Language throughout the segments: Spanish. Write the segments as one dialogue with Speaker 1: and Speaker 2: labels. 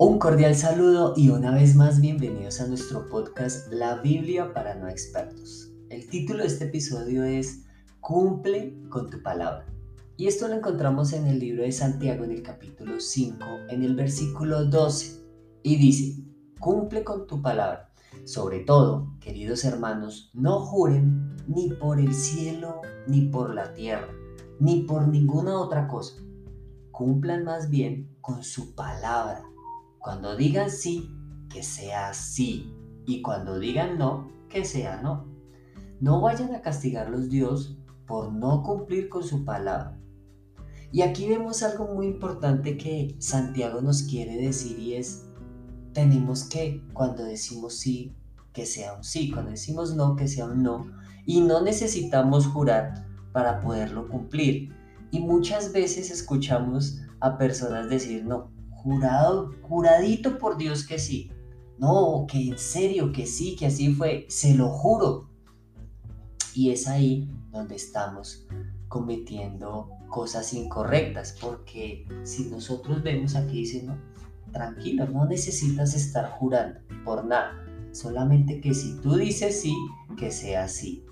Speaker 1: Un cordial saludo y una vez más bienvenidos a nuestro podcast La Biblia para no expertos. El título de este episodio es Cumple con tu palabra. Y esto lo encontramos en el libro de Santiago en el capítulo 5, en el versículo 12. Y dice, cumple con tu palabra. Sobre todo, queridos hermanos, no juren ni por el cielo, ni por la tierra, ni por ninguna otra cosa. Cumplan más bien con su palabra cuando digan sí, que sea sí. Y cuando digan no, que sea no. No vayan a castigarlos Dios por no cumplir con su palabra. Y aquí vemos algo muy importante que Santiago nos quiere decir y es, tenemos que, cuando decimos sí, que sea un sí, cuando decimos no, que sea un no. Y no necesitamos jurar para poderlo cumplir. Y muchas veces escuchamos a personas decir, no, jurado, juradito por Dios que sí. No, que en serio, que sí, que así fue, se lo juro. Y es ahí donde estamos cometiendo cosas incorrectas, porque si nosotros vemos aquí, dice, no, tranquilo, no necesitas estar jurando por nada, solamente que si tú dices sí, que sea sí,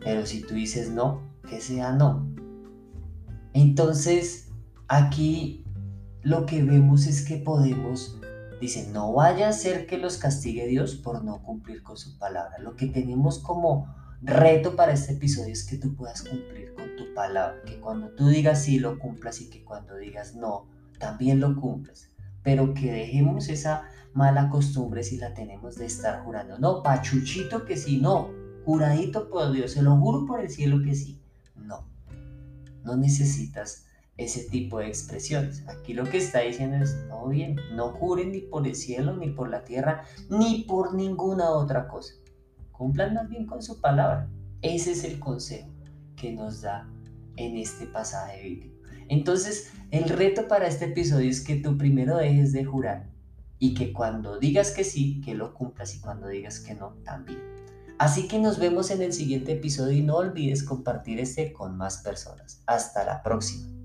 Speaker 1: pero si tú dices no, que sea no. Entonces, aquí lo que vemos es que podemos, dice, no vaya a ser que los castigue Dios por no cumplir con su palabra. Lo que tenemos como reto para este episodio es que tú puedas cumplir con tu palabra, que cuando tú digas sí lo cumplas y que cuando digas no, también lo cumplas. Pero que dejemos esa mala costumbre si la tenemos de estar jurando. No, pachuchito que sí, no. Juradito por Dios, se lo juro por el cielo que sí. No, no necesitas ese tipo de expresiones. Aquí lo que está diciendo es, no bien, no juren ni por el cielo, ni por la tierra, ni por ninguna otra cosa. Cumplan más bien con su palabra. Ese es el consejo que nos da en este pasaje bíblico. Entonces, el reto para este episodio es que tú primero dejes de jurar y que cuando digas que sí, que lo cumplas y cuando digas que no, también. Así que nos vemos en el siguiente episodio y no olvides compartir este con más personas. Hasta la próxima.